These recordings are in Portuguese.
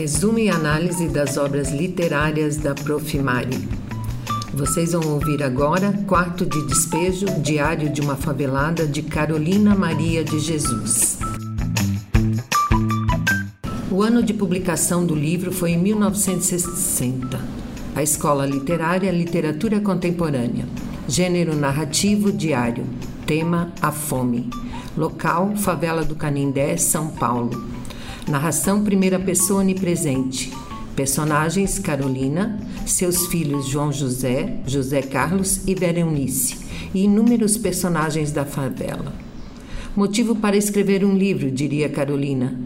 Resumo e análise das obras literárias da Profimari. Vocês vão ouvir agora Quarto de Despejo, Diário de uma Favelada, de Carolina Maria de Jesus. O ano de publicação do livro foi em 1960. A Escola Literária Literatura Contemporânea. Gênero narrativo diário. Tema: A Fome. Local: Favela do Canindé, São Paulo. Narração primeira pessoa onipresente. Personagens: Carolina, seus filhos João José, José Carlos e Berenice, e inúmeros personagens da favela. Motivo para escrever um livro, diria Carolina.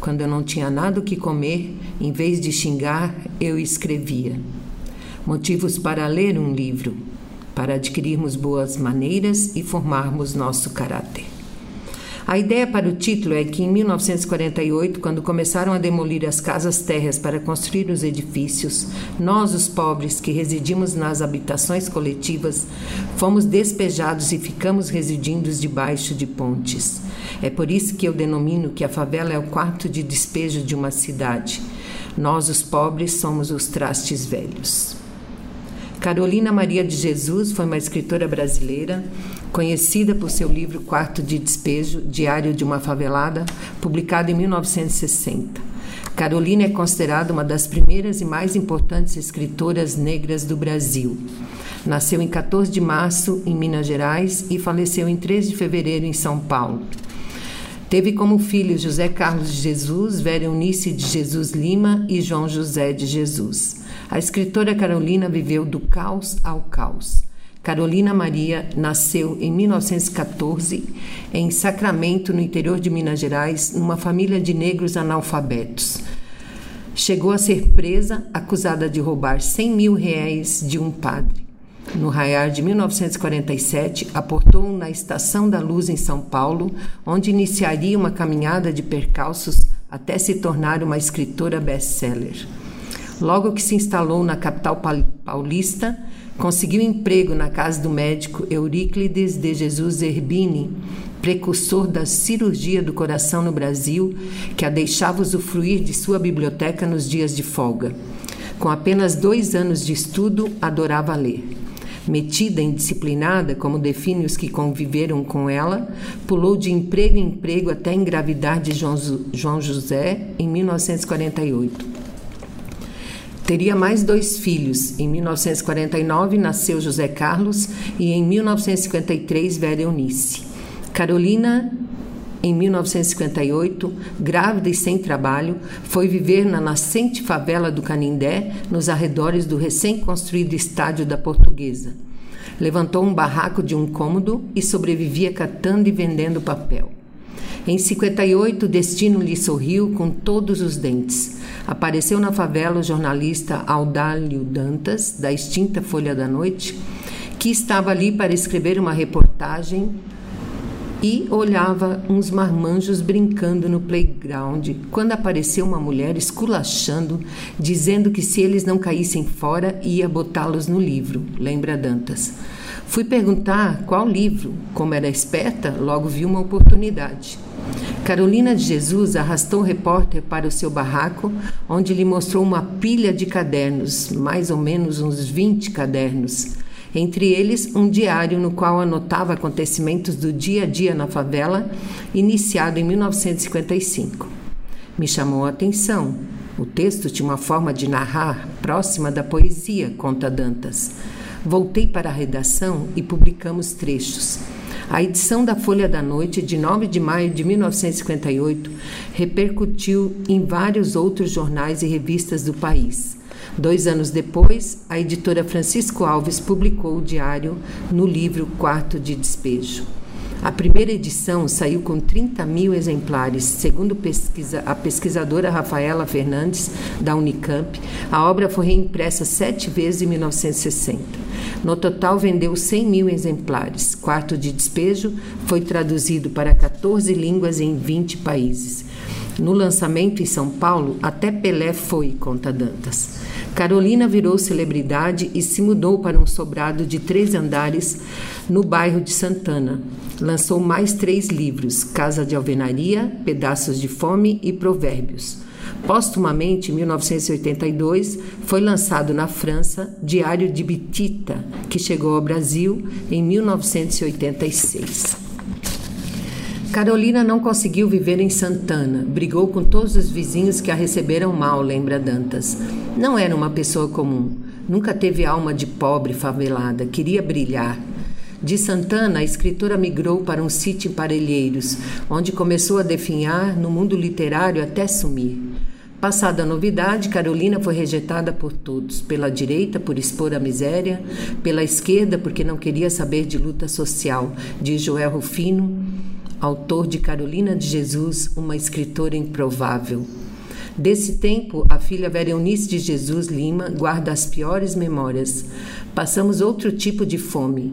Quando eu não tinha nada o que comer, em vez de xingar, eu escrevia. Motivos para ler um livro, para adquirirmos boas maneiras e formarmos nosso caráter. A ideia para o título é que em 1948, quando começaram a demolir as casas térreas para construir os edifícios, nós, os pobres que residimos nas habitações coletivas, fomos despejados e ficamos residindo debaixo de pontes. É por isso que eu denomino que a favela é o quarto de despejo de uma cidade. Nós, os pobres, somos os trastes velhos. Carolina Maria de Jesus foi uma escritora brasileira, conhecida por seu livro Quarto de Despejo, Diário de uma Favelada, publicado em 1960. Carolina é considerada uma das primeiras e mais importantes escritoras negras do Brasil. Nasceu em 14 de março em Minas Gerais e faleceu em 3 de fevereiro em São Paulo. Teve como filhos José Carlos de Jesus, Vera Eunice de Jesus Lima e João José de Jesus. A escritora Carolina viveu do caos ao caos. Carolina Maria nasceu em 1914 em Sacramento, no interior de Minas Gerais, numa família de negros analfabetos. Chegou a ser presa, acusada de roubar 100 mil reais de um padre. No raiar de 1947, aportou na Estação da Luz em São Paulo, onde iniciaria uma caminhada de percalços até se tornar uma escritora best-seller. Logo que se instalou na capital paulista, conseguiu emprego na casa do médico Euríclides de Jesus Zerbini, precursor da cirurgia do coração no Brasil, que a deixava usufruir de sua biblioteca nos dias de folga. Com apenas dois anos de estudo, adorava ler. Metida e indisciplinada, como define os que conviveram com ela, pulou de emprego em emprego até engravidar de João José em 1948. Teria mais dois filhos. Em 1949 nasceu José Carlos e em 1953 Vera Eunice. Carolina, em 1958, grávida e sem trabalho, foi viver na nascente favela do Canindé, nos arredores do recém-construído estádio da Portuguesa. Levantou um barraco de um cômodo e sobrevivia catando e vendendo papel. Em 58, o destino lhe sorriu com todos os dentes. Apareceu na favela o jornalista Audálio Dantas, da extinta Folha da Noite, que estava ali para escrever uma reportagem e olhava uns marmanjos brincando no playground quando apareceu uma mulher esculachando, dizendo que se eles não caíssem fora, ia botá-los no livro, lembra Dantas. Fui perguntar qual livro. Como era esperta, logo vi uma oportunidade. Carolina de Jesus arrastou o repórter para o seu barraco, onde lhe mostrou uma pilha de cadernos, mais ou menos uns 20 cadernos. Entre eles, um diário no qual anotava acontecimentos do dia a dia na favela, iniciado em 1955. Me chamou a atenção. O texto tinha uma forma de narrar próxima da poesia, conta Dantas. Voltei para a redação e publicamos trechos. A edição da Folha da Noite, de 9 de maio de 1958, repercutiu em vários outros jornais e revistas do país. Dois anos depois, a editora Francisco Alves publicou o diário no livro Quarto de Despejo. A primeira edição saiu com 30 mil exemplares, segundo pesquisa, a pesquisadora Rafaela Fernandes, da Unicamp. A obra foi reimpressa sete vezes em 1960. No total, vendeu 100 mil exemplares. Quarto de Despejo foi traduzido para 14 línguas em 20 países. No lançamento em São Paulo, até Pelé foi, conta Dantas. Carolina virou celebridade e se mudou para um sobrado de três andares no bairro de Santana. Lançou mais três livros: Casa de Alvenaria, Pedaços de Fome e Provérbios. Póstumamente, em 1982, foi lançado na França Diário de Bitita, que chegou ao Brasil em 1986. Carolina não conseguiu viver em Santana, brigou com todos os vizinhos que a receberam mal, lembra Dantas. Não era uma pessoa comum, nunca teve alma de pobre favelada, queria brilhar. De Santana, a escritora migrou para um sítio em Parelheiros, onde começou a definhar no mundo literário até sumir. Passada a novidade, Carolina foi rejeitada por todos, pela direita por expor a miséria, pela esquerda porque não queria saber de luta social, diz Joel Rufino, autor de Carolina de Jesus, uma escritora improvável. Desse tempo, a filha Veronice de Jesus Lima guarda as piores memórias. Passamos outro tipo de fome,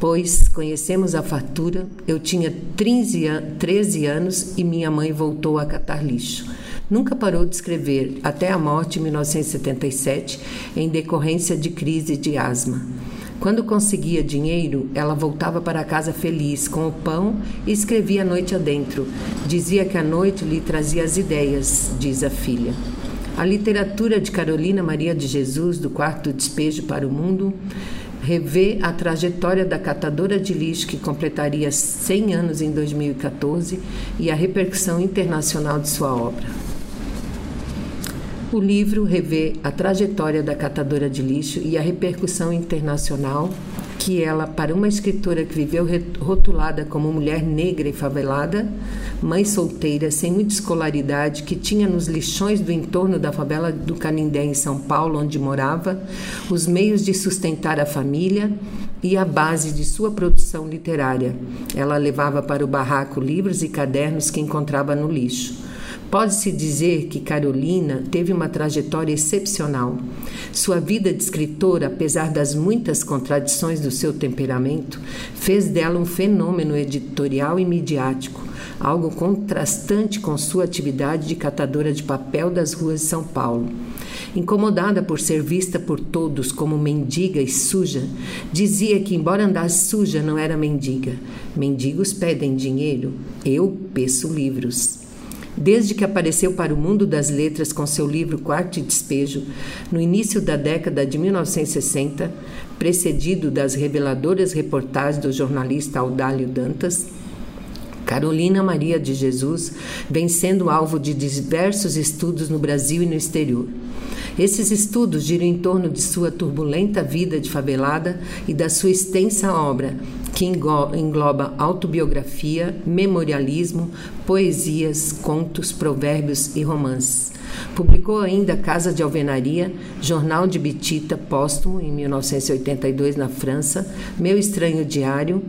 pois conhecemos a fartura. Eu tinha 13 anos e minha mãe voltou a catar lixo. Nunca parou de escrever, até a morte em 1977, em decorrência de crise de asma. Quando conseguia dinheiro, ela voltava para casa feliz com o pão e escrevia a noite adentro. Dizia que a noite lhe trazia as ideias, diz a filha. A literatura de Carolina Maria de Jesus, do quarto despejo para o mundo, revê a trajetória da catadora de lixo que completaria 100 anos em 2014 e a repercussão internacional de sua obra. O livro revê a trajetória da catadora de lixo e a repercussão internacional que ela, para uma escritora que viveu rotulada como mulher negra e favelada, mãe solteira, sem muita escolaridade, que tinha nos lixões do entorno da favela do Canindé, em São Paulo, onde morava, os meios de sustentar a família e a base de sua produção literária. Ela levava para o barraco livros e cadernos que encontrava no lixo. Pode-se dizer que Carolina teve uma trajetória excepcional. Sua vida de escritora, apesar das muitas contradições do seu temperamento, fez dela um fenômeno editorial e midiático, algo contrastante com sua atividade de catadora de papel das ruas de São Paulo. Incomodada por ser vista por todos como mendiga e suja, dizia que, embora andasse suja, não era mendiga. Mendigos pedem dinheiro, eu peço livros. Desde que apareceu para o mundo das letras com seu livro Quarto de Despejo, no início da década de 1960, precedido das reveladoras reportagens do jornalista Audálio Dantas, Carolina Maria de Jesus vem sendo alvo de diversos estudos no Brasil e no exterior. Esses estudos giram em torno de sua turbulenta vida de favelada e da sua extensa obra, que engloba autobiografia, memorialismo, poesias, contos, provérbios e romances. Publicou ainda Casa de Alvenaria, Jornal de Bitita, póstumo, em 1982 na França, Meu Estranho Diário,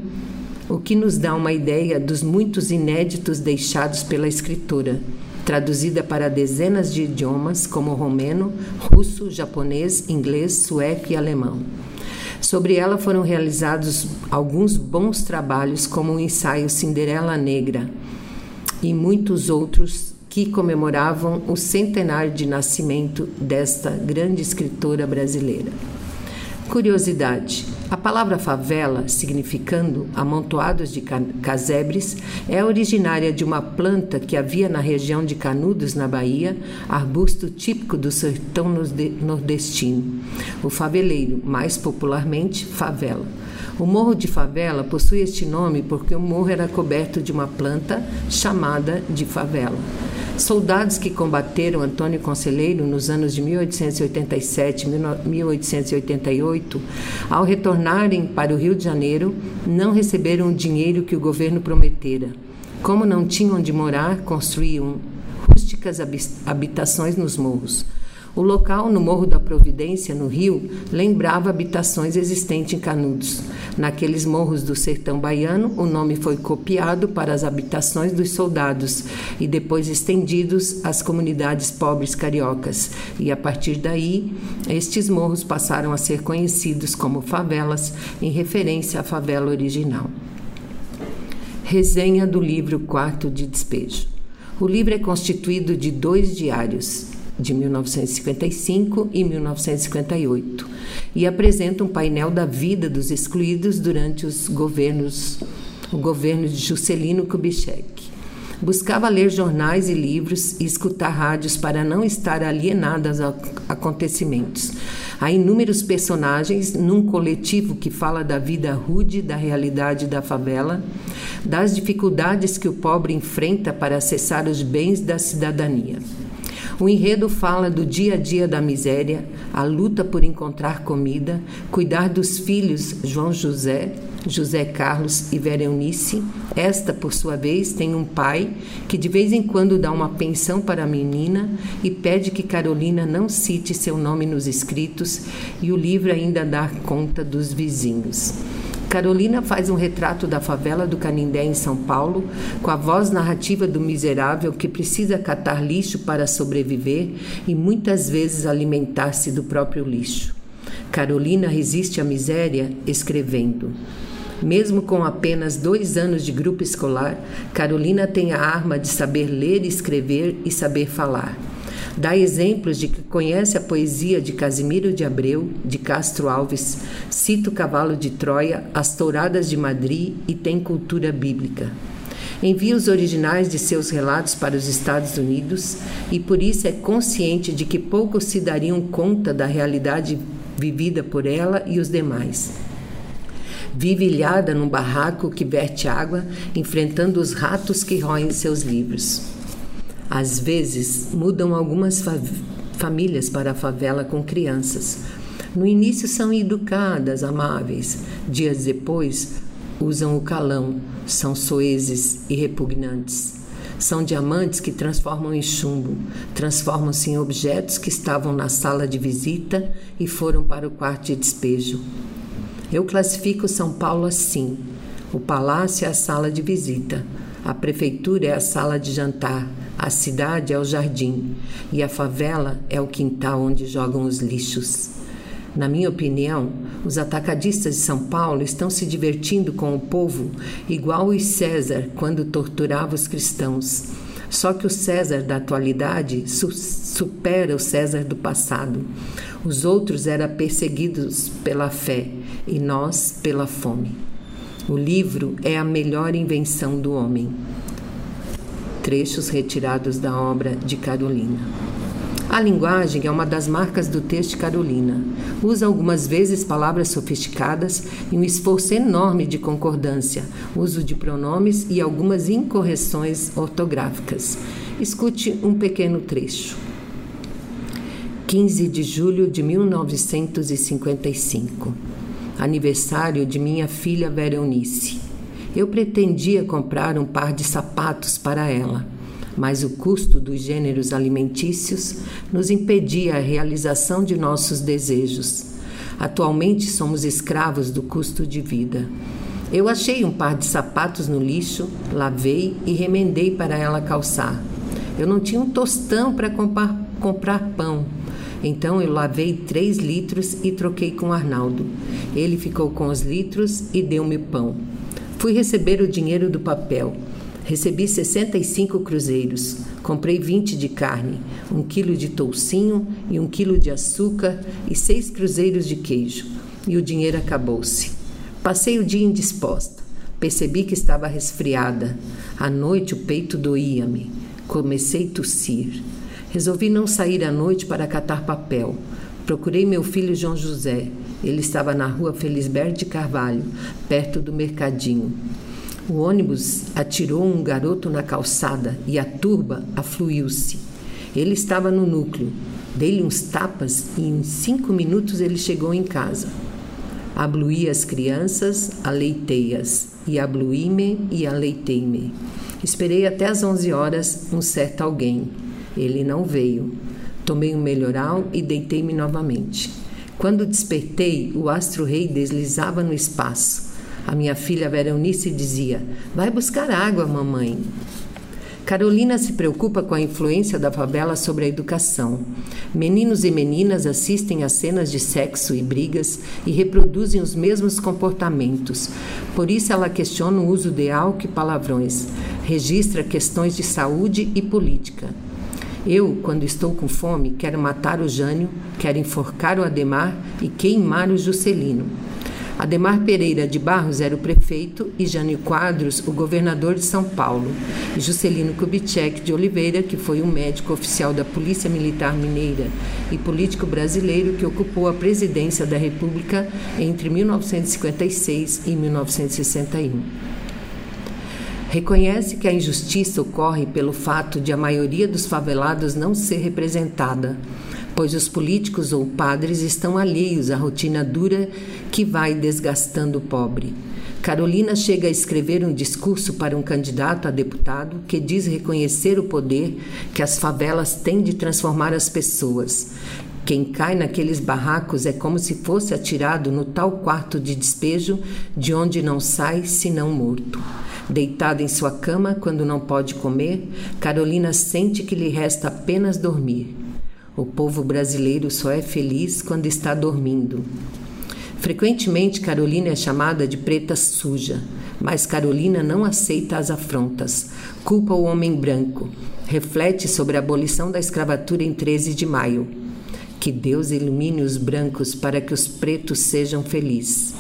o que nos dá uma ideia dos muitos inéditos deixados pela escritora, traduzida para dezenas de idiomas como romeno, russo, japonês, inglês, sueco e alemão. Sobre ela foram realizados alguns bons trabalhos, como o ensaio Cinderela Negra e muitos outros que comemoravam o centenário de nascimento desta grande escritora brasileira. Curiosidade: a palavra favela, significando amontoados de casebres, é originária de uma planta que havia na região de Canudos, na Bahia, arbusto típico do sertão nordestino. O faveleiro, mais popularmente, favela. O Morro de Favela possui este nome porque o morro era coberto de uma planta chamada de favela. Soldados que combateram Antônio Conselheiro nos anos de 1887 e 1888, ao retornarem para o Rio de Janeiro, não receberam o dinheiro que o governo prometera. Como não tinham onde morar, construíam rústicas habitações nos morros. O local, no Morro da Providência, no Rio, lembrava habitações existentes em Canudos. Naqueles morros do sertão baiano, o nome foi copiado para as habitações dos soldados e depois estendidos às comunidades pobres cariocas. E a partir daí, estes morros passaram a ser conhecidos como favelas, em referência à favela original. Resenha do livro Quarto de Despejo. O livro é constituído de dois diários, de 1955 e 1958, e apresenta um painel da vida dos excluídos durante os governos, o governo de Juscelino Kubitschek. Buscava ler jornais e livros e escutar rádios para não estar alienada aos acontecimentos. Há inúmeros personagens num coletivo que fala da vida rude, da realidade da favela, das dificuldades que o pobre enfrenta para acessar os bens da cidadania. O enredo fala do dia a dia da miséria, a luta por encontrar comida, cuidar dos filhos João José, José Carlos e Vera Eunice. Esta, por sua vez, tem um pai que de vez em quando dá uma pensão para a menina e pede que Carolina não cite seu nome nos escritos, e o livro ainda dá conta dos vizinhos. Carolina faz um retrato da favela do Canindé em São Paulo, com a voz narrativa do miserável que precisa catar lixo para sobreviver e muitas vezes alimentar-se do próprio lixo. Carolina resiste à miséria escrevendo. Mesmo com apenas dois anos de grupo escolar, Carolina tem a arma de saber ler, escrever e saber falar. Dá exemplos de que conhece a poesia de Casimiro de Abreu, de Castro Alves, cita o cavalo de Troia, as touradas de Madrid e tem cultura bíblica. Envia os originais de seus relatos para os Estados Unidos e por isso é consciente de que poucos se dariam conta da realidade vivida por ela e os demais. Vive ilhada num barraco que verte água, enfrentando os ratos que roem seus livros. Às vezes, mudam algumas fa famílias para a favela com crianças. No início são educadas, amáveis. Dias depois, usam o calão, são soezes e repugnantes. São diamantes que transformam em chumbo, transformam-se em objetos que estavam na sala de visita e foram para o quarto de despejo. Eu classifico São Paulo assim: o palácio é a sala de visita, a prefeitura é a sala de jantar, a cidade é o jardim e a favela é o quintal onde jogam os lixos. Na minha opinião, os atacadistas de São Paulo estão se divertindo com o povo igual os César quando torturava os cristãos. Só que o César da atualidade su supera o César do passado. Os outros eram perseguidos pela fé e nós pela fome. O livro é a melhor invenção do homem trechos retirados da obra de Carolina. A linguagem é uma das marcas do texto de Carolina. Usa algumas vezes palavras sofisticadas e um esforço enorme de concordância, uso de pronomes e algumas incorreções ortográficas. Escute um pequeno trecho. 15 de julho de 1955. Aniversário de minha filha Veronice. Eu pretendia comprar um par de sapatos para ela, mas o custo dos gêneros alimentícios nos impedia a realização de nossos desejos. Atualmente somos escravos do custo de vida. Eu achei um par de sapatos no lixo, lavei e remendei para ela calçar. Eu não tinha um tostão para comprar, pão. Então eu lavei três litros e troquei com Arnaldo. Ele ficou com os litros e deu-me pão. Fui receber o dinheiro do papel. Recebi 65 cruzeiros. Comprei 20 de carne, um quilo de toucinho e um quilo de açúcar e seis cruzeiros de queijo. E o dinheiro acabou-se. Passei o dia indisposta. Percebi que estava resfriada. À noite o peito doía-me. Comecei a tossir. Resolvi não sair à noite para catar papel. Procurei meu filho João José. Ele estava na rua Felisberto de Carvalho, perto do mercadinho. O ônibus atirou um garoto na calçada e a turba afluiu-se. Ele estava no núcleo. Dei-lhe uns tapas e em cinco minutos ele chegou em casa. Abluí as crianças, aleitei-as, e abluí-me e aleitei-me. Esperei até às onze horas um certo alguém. Ele não veio. Tomei um melhoral e deitei-me novamente. Quando despertei, o astro-rei deslizava no espaço. A minha filha Veronice dizia: Vai buscar água, mamãe. Carolina se preocupa com a influência da favela sobre a educação. Meninos e meninas assistem a cenas de sexo e brigas e reproduzem os mesmos comportamentos. Por isso, ela questiona o uso de álcool e palavrões, registra questões de saúde e política. Eu, quando estou com fome, quero matar o Jânio, quero enforcar o Ademar e queimar o Juscelino. Ademar Pereira de Barros era o prefeito e Jânio Quadros o governador de São Paulo. E Juscelino Kubitschek de Oliveira, que foi um médico oficial da Polícia Militar Mineira e político brasileiro que ocupou a presidência da República entre 1956 e 1961. Reconhece que a injustiça ocorre pelo fato de a maioria dos favelados não ser representada pois os políticos ou padres estão alheios à rotina dura que vai desgastando o pobre. Carolina chega a escrever um discurso para um candidato a deputado que diz reconhecer o poder que as favelas têm de transformar as pessoas. Quem cai naqueles barracos é como se fosse atirado no tal quarto de despejo de onde não sai senão morto. Deitada em sua cama, quando não pode comer, Carolina sente que lhe resta apenas dormir. O povo brasileiro só é feliz quando está dormindo. Frequentemente, Carolina é chamada de preta suja, mas Carolina não aceita as afrontas, culpa o homem branco, reflete sobre a abolição da escravatura em 13 de maio. Que Deus ilumine os brancos para que os pretos sejam felizes.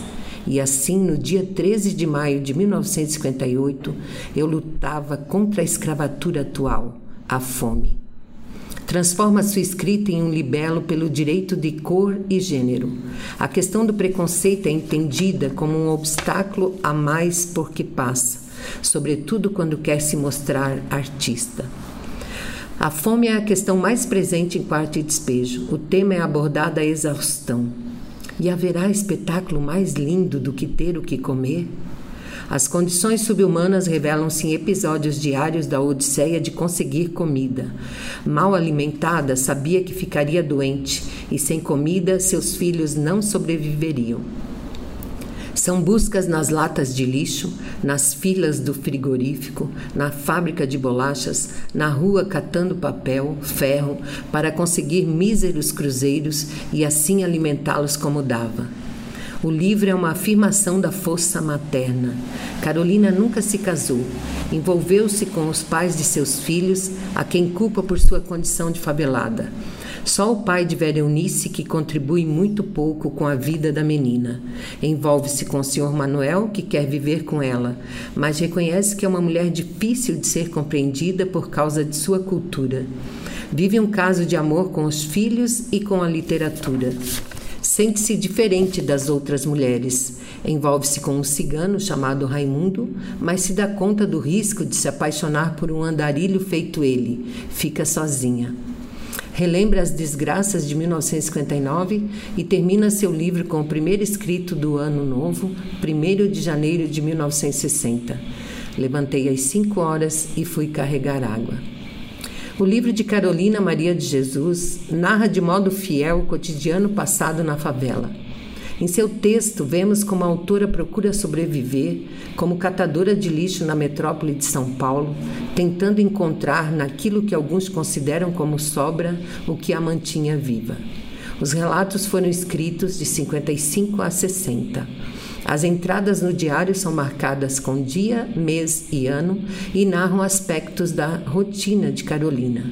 E assim, no dia 13 de maio de 1958, eu lutava contra a escravatura atual, a fome transforma sua escrita em um libelo pelo direito de cor e gênero. A questão do preconceito é entendida como um obstáculo a mais porque passa, sobretudo quando quer se mostrar artista. A fome é a questão mais presente em Quarto e Despejo. O tema é abordado à exaustão. E haverá espetáculo mais lindo do que ter o que comer? As condições subhumanas revelam-se em episódios diários da odisseia de conseguir comida. Mal alimentada, sabia que ficaria doente e sem comida seus filhos não sobreviveriam. São buscas nas latas de lixo, nas filas do frigorífico, na fábrica de bolachas, na rua catando papel, ferro, para conseguir míseros cruzeiros e assim alimentá-los como dava. O livro é uma afirmação da força materna. Carolina nunca se casou. Envolveu-se com os pais de seus filhos, a quem culpa por sua condição de favelada. Só o pai de Veronice que contribui muito pouco com a vida da menina. Envolve-se com o senhor Manuel, que quer viver com ela, mas reconhece que é uma mulher difícil de ser compreendida por causa de sua cultura. Vive um caso de amor com os filhos e com a literatura. Sente-se diferente das outras mulheres. Envolve-se com um cigano chamado Raimundo, mas se dá conta do risco de se apaixonar por um andarilho feito ele. Fica sozinha. Relembra as desgraças de 1959 e termina seu livro com o primeiro escrito do ano novo, 1 de janeiro de 1960. Levantei às 5 horas e fui carregar água. O livro de Carolina Maria de Jesus narra de modo fiel o cotidiano passado na favela. Em seu texto, vemos como a autora procura sobreviver como catadora de lixo na metrópole de São Paulo, tentando encontrar naquilo que alguns consideram como sobra o que a mantinha viva. Os relatos foram escritos de 55 a 60. As entradas no diário são marcadas com dia, mês e ano e narram aspectos da rotina de Carolina.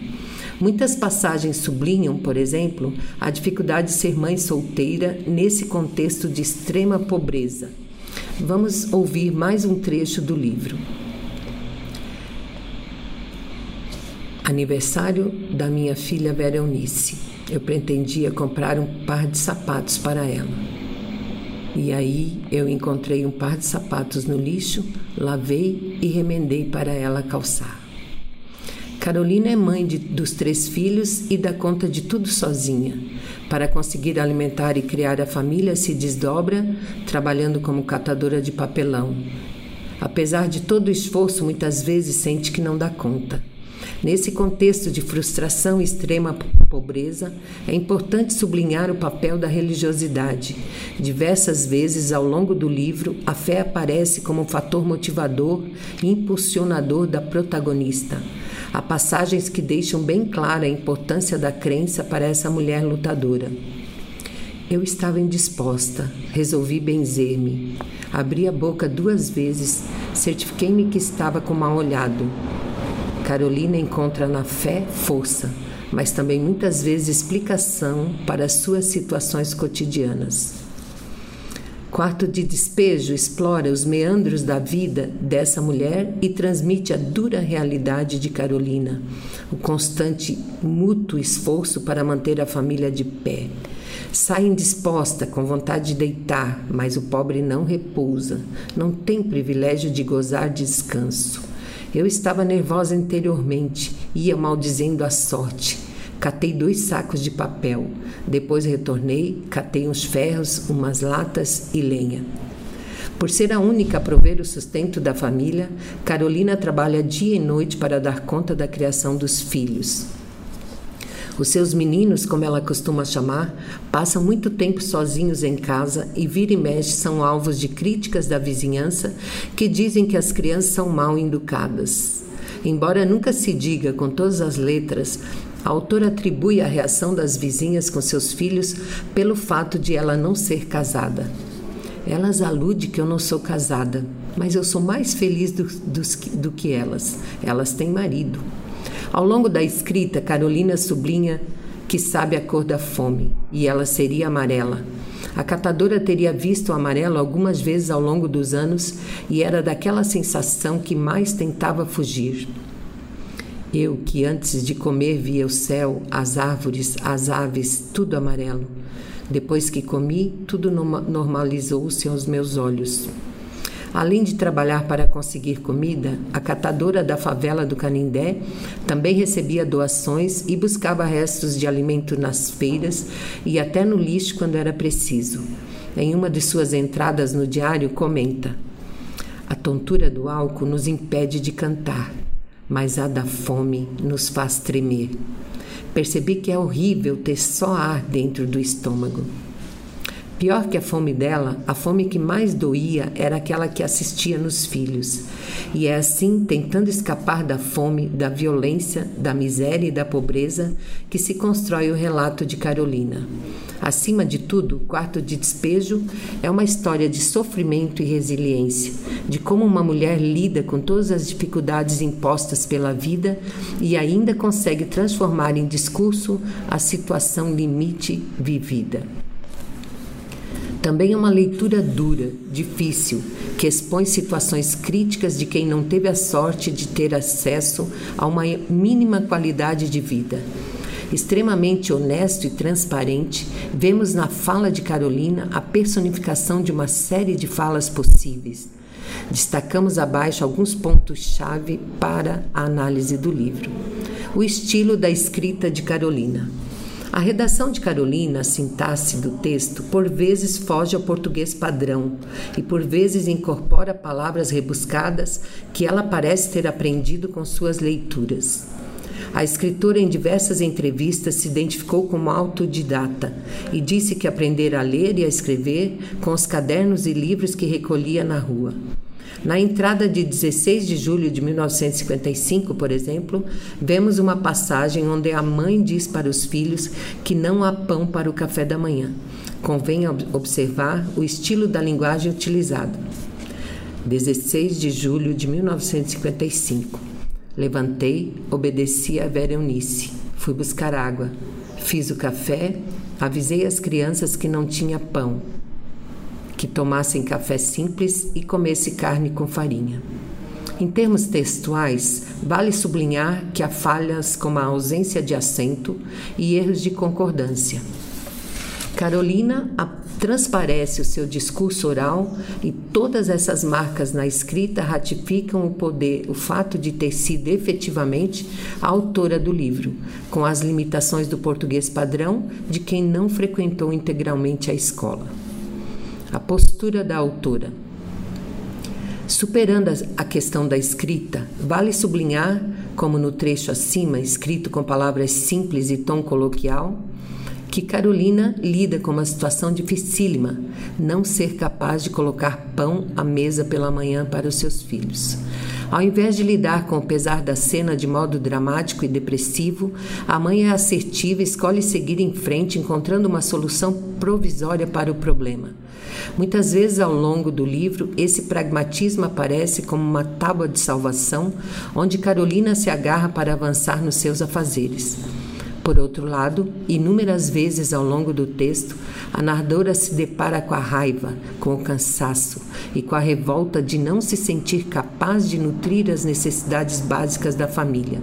Muitas passagens sublinham, por exemplo, a dificuldade de ser mãe solteira nesse contexto de extrema pobreza. Vamos ouvir mais um trecho do livro. Aniversário da minha filha Vera Eunice. Eu pretendia comprar um par de sapatos para ela. E aí eu encontrei um par de sapatos no lixo, lavei e remendei para ela calçar. Carolina é mãe de, dos três filhos e dá conta de tudo sozinha. Para conseguir alimentar e criar a família, se desdobra, trabalhando como catadora de papelão. Apesar de todo o esforço, muitas vezes sente que não dá conta. Nesse contexto de frustração e extrema pobreza, é importante sublinhar o papel da religiosidade. Diversas vezes ao longo do livro, a fé aparece como fator motivador e impulsionador da protagonista. Há passagens que deixam bem clara a importância da crença para essa mulher lutadora. Eu estava indisposta, resolvi benzer-me. Abri a boca duas vezes, certifiquei-me que estava com mal olhado. Carolina encontra na fé força, mas também muitas vezes explicação para as suas situações cotidianas. Quarto de Despejo explora os meandros da vida dessa mulher e transmite a dura realidade de Carolina, o constante mútuo esforço para manter a família de pé. Sai indisposta, com vontade de deitar, mas o pobre não repousa, não tem privilégio de gozar de descanso. Eu estava nervosa interiormente, ia maldizendo a sorte. Catei dois sacos de papel. Depois retornei, catei uns ferros, umas latas e lenha. Por ser a única a prover o sustento da família, Carolina trabalha dia e noite para dar conta da criação dos filhos. Os seus meninos, como ela costuma chamar, passam muito tempo sozinhos em casa e vira e mexe são alvos de críticas da vizinhança que dizem que as crianças são mal educadas. Embora nunca se diga com todas as letras, a autora atribui a reação das vizinhas com seus filhos pelo fato de ela não ser casada. Elas aludem que eu não sou casada, mas eu sou mais feliz do, do, do que elas. Elas têm marido. Ao longo da escrita, Carolina sublinha que sabe a cor da fome e ela seria amarela. A catadora teria visto o amarelo algumas vezes ao longo dos anos e era daquela sensação que mais tentava fugir. Eu, que antes de comer via o céu, as árvores, as aves, tudo amarelo. Depois que comi, tudo normalizou-se aos meus olhos. Além de trabalhar para conseguir comida, a catadora da favela do Canindé também recebia doações e buscava restos de alimento nas feiras e até no lixo quando era preciso. Em uma de suas entradas no diário, comenta: A tontura do álcool nos impede de cantar, mas a da fome nos faz tremer. Percebi que é horrível ter só ar dentro do estômago. Pior que a fome dela, a fome que mais doía era aquela que assistia nos filhos. E é assim, tentando escapar da fome, da violência, da miséria e da pobreza, que se constrói o relato de Carolina. Acima de tudo, o Quarto de Despejo é uma história de sofrimento e resiliência, de como uma mulher lida com todas as dificuldades impostas pela vida e ainda consegue transformar em discurso a situação limite vivida. Também é uma leitura dura, difícil, que expõe situações críticas de quem não teve a sorte de ter acesso a uma mínima qualidade de vida. Extremamente honesto e transparente, vemos na fala de Carolina a personificação de uma série de falas possíveis. Destacamos abaixo alguns pontos-chave para a análise do livro. O estilo da escrita de Carolina. A redação de Carolina, a sintaxe do texto, por vezes foge ao português padrão e por vezes incorpora palavras rebuscadas que ela parece ter aprendido com suas leituras. A escritora, em diversas entrevistas, se identificou como autodidata e disse que aprendera a ler e a escrever com os cadernos e livros que recolhia na rua. Na entrada de 16 de julho de 1955, por exemplo, vemos uma passagem onde a mãe diz para os filhos que não há pão para o café da manhã. Convém observar o estilo da linguagem utilizada. 16 de julho de 1955. Levantei, obedeci a Vera Eunice. Fui buscar água. Fiz o café, avisei as crianças que não tinha pão que tomassem café simples e comesse carne com farinha. Em termos textuais, vale sublinhar que há falhas como a ausência de acento e erros de concordância. Carolina transparece o seu discurso oral e todas essas marcas na escrita ratificam o poder, o fato de ter sido efetivamente a autora do livro, com as limitações do português padrão de quem não frequentou integralmente a escola a postura da autora. Superando a questão da escrita, vale sublinhar, como no trecho acima, escrito com palavras simples e tom coloquial, que Carolina lida com uma situação dificílima, não ser capaz de colocar pão à mesa pela manhã para os seus filhos. Ao invés de lidar com o pesar da cena de modo dramático e depressivo, a mãe é assertiva e escolhe seguir em frente, encontrando uma solução provisória para o problema. Muitas vezes ao longo do livro, esse pragmatismo aparece como uma tábua de salvação, onde Carolina se agarra para avançar nos seus afazeres. Por outro lado, inúmeras vezes ao longo do texto, a narradora se depara com a raiva, com o cansaço e com a revolta de não se sentir capaz de nutrir as necessidades básicas da família.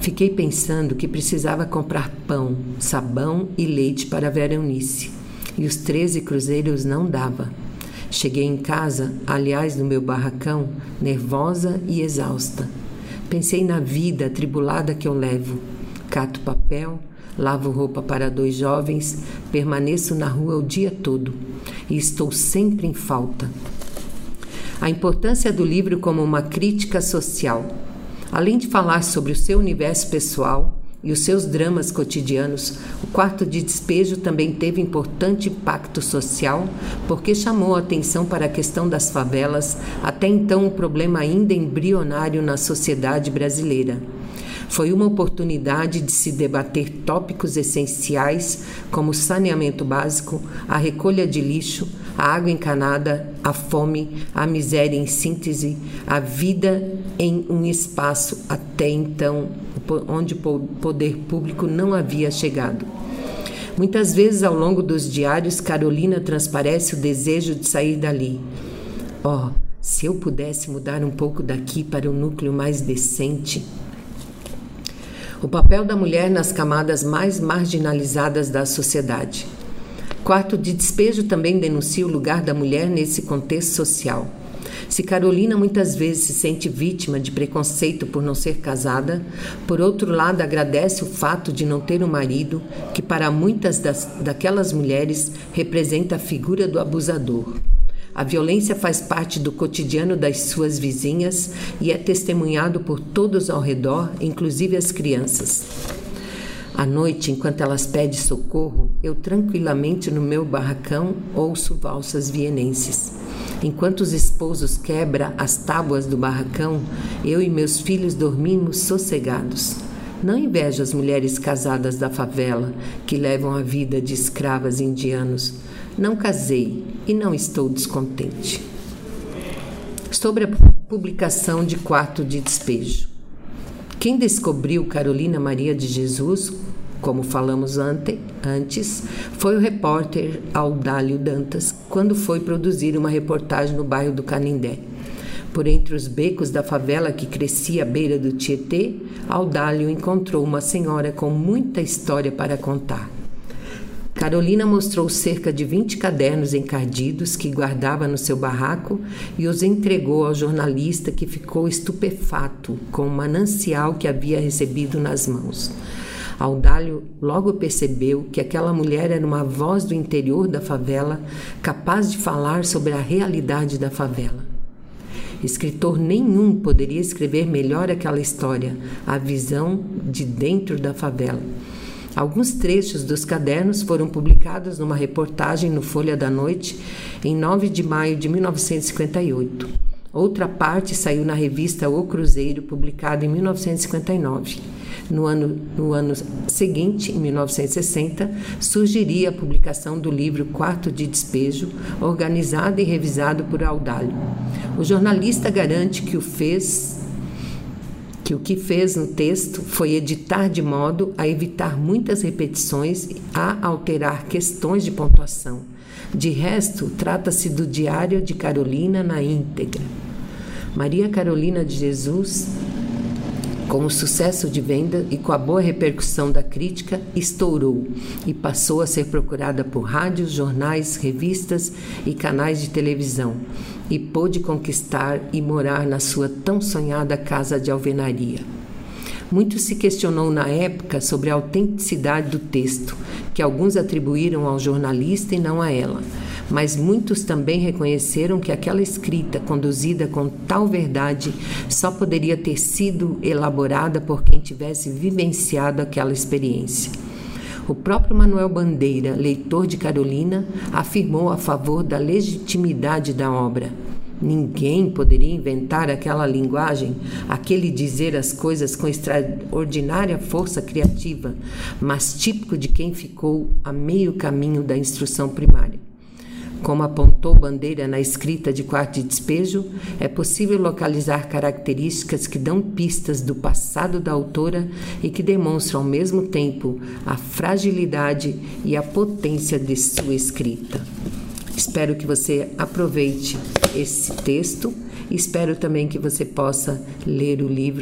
Fiquei pensando que precisava comprar pão, sabão e leite para Veronice, e os treze cruzeiros não dava. Cheguei em casa, aliás, no meu barracão, nervosa e exausta. Pensei na vida atribulada que eu levo. Cato papel, lavo roupa para dois jovens, permaneço na rua o dia todo e estou sempre em falta. A importância do livro como uma crítica social Além de falar sobre o seu universo pessoal e os seus dramas cotidianos, o quarto de despejo também teve importante impacto social, porque chamou a atenção para a questão das favelas, até então um problema ainda embrionário na sociedade brasileira. Foi uma oportunidade de se debater tópicos essenciais como saneamento básico, a recolha de lixo, a água encanada, a fome, a miséria em síntese, a vida em um espaço até então onde o poder público não havia chegado. Muitas vezes ao longo dos diários, Carolina transparece o desejo de sair dali. Oh, se eu pudesse mudar um pouco daqui para um núcleo mais decente. O papel da mulher nas camadas mais marginalizadas da sociedade. Quarto de despejo também denuncia o lugar da mulher nesse contexto social. Se Carolina muitas vezes se sente vítima de preconceito por não ser casada, por outro lado agradece o fato de não ter um marido, que para muitas das, daquelas mulheres representa a figura do abusador. A violência faz parte do cotidiano das suas vizinhas e é testemunhado por todos ao redor, inclusive as crianças. À noite, enquanto elas pedem socorro, eu tranquilamente no meu barracão ouço valsas vienenses. Enquanto os esposos quebram as tábuas do barracão, eu e meus filhos dormimos sossegados. Não invejo as mulheres casadas da favela que levam a vida de escravas indianos. Não casei e não estou descontente. Sobre a publicação de Quarto de Despejo. Quem descobriu Carolina Maria de Jesus, como falamos ante, antes, foi o repórter Audálio Dantas, quando foi produzir uma reportagem no bairro do Canindé. Por entre os becos da favela que crescia à beira do Tietê, Audálio encontrou uma senhora com muita história para contar. Carolina mostrou cerca de 20 cadernos encardidos que guardava no seu barraco e os entregou ao jornalista que ficou estupefato com o manancial que havia recebido nas mãos. Audálio logo percebeu que aquela mulher era uma voz do interior da favela, capaz de falar sobre a realidade da favela. Escritor nenhum poderia escrever melhor aquela história, a visão de dentro da favela. Alguns trechos dos cadernos foram publicados numa reportagem no Folha da Noite em 9 de maio de 1958. Outra parte saiu na revista O Cruzeiro, publicada em 1959. No ano, no ano seguinte, em 1960, surgiria a publicação do livro Quarto de Despejo, organizado e revisado por Audálio. O jornalista garante que o fez que o que fez no texto foi editar de modo a evitar muitas repetições, a alterar questões de pontuação. De resto, trata-se do Diário de Carolina na íntegra. Maria Carolina de Jesus, com o sucesso de venda e com a boa repercussão da crítica, estourou e passou a ser procurada por rádios, jornais, revistas e canais de televisão e pôde conquistar e morar na sua tão sonhada casa de alvenaria. Muito se questionou na época sobre a autenticidade do texto, que alguns atribuíram ao jornalista e não a ela, mas muitos também reconheceram que aquela escrita, conduzida com tal verdade, só poderia ter sido elaborada por quem tivesse vivenciado aquela experiência. O próprio Manuel Bandeira, leitor de Carolina, afirmou a favor da legitimidade da obra. Ninguém poderia inventar aquela linguagem, aquele dizer as coisas com extraordinária força criativa, mas típico de quem ficou a meio caminho da instrução primária. Como apontou Bandeira na escrita de Quarto de Despejo, é possível localizar características que dão pistas do passado da autora e que demonstram ao mesmo tempo a fragilidade e a potência de sua escrita. Espero que você aproveite esse texto. Espero também que você possa ler o livro